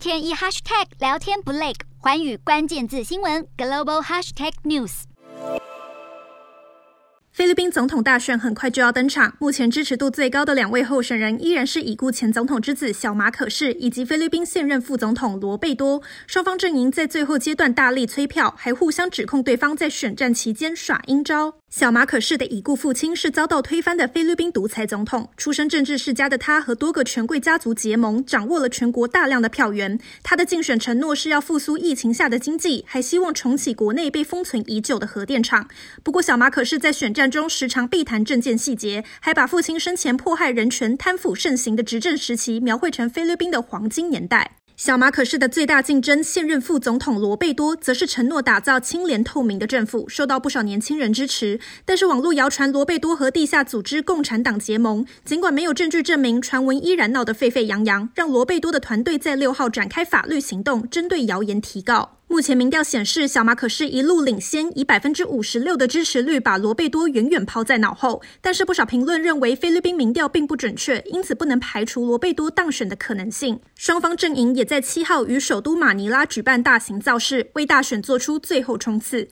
天一 hashtag 聊天不累，寰宇关键字新闻 global hashtag news。菲律宾总统大选很快就要登场，目前支持度最高的两位候选人依然是已故前总统之子小马可士以及菲律宾现任副总统罗贝多。双方阵营在最后阶段大力催票，还互相指控对方在选战期间耍阴招。小马可士的已故父亲是遭到推翻的菲律宾独裁总统，出身政治世家的他和多个权贵家族结盟，掌握了全国大量的票源。他的竞选承诺是要复苏疫情下的经济，还希望重启国内被封存已久的核电厂。不过，小马可士在选战中时常避谈政见细节，还把父亲生前迫害人权、贪腐盛行的执政时期描绘成菲律宾的黄金年代。小马可是的最大竞争现任副总统罗贝多，则是承诺打造清廉透明的政府，受到不少年轻人支持。但是网络谣传罗贝多和地下组织共产党结盟，尽管没有证据证明，传闻依然闹得沸沸扬扬，让罗贝多的团队在六号展开法律行动，针对谣言提告。目前民调显示，小马可是一路领先，以百分之五十六的支持率把罗贝多远远抛在脑后。但是不少评论认为，菲律宾民调并不准确，因此不能排除罗贝多当选的可能性。双方阵营也在七号于首都马尼拉举办大型造势，为大选做出最后冲刺。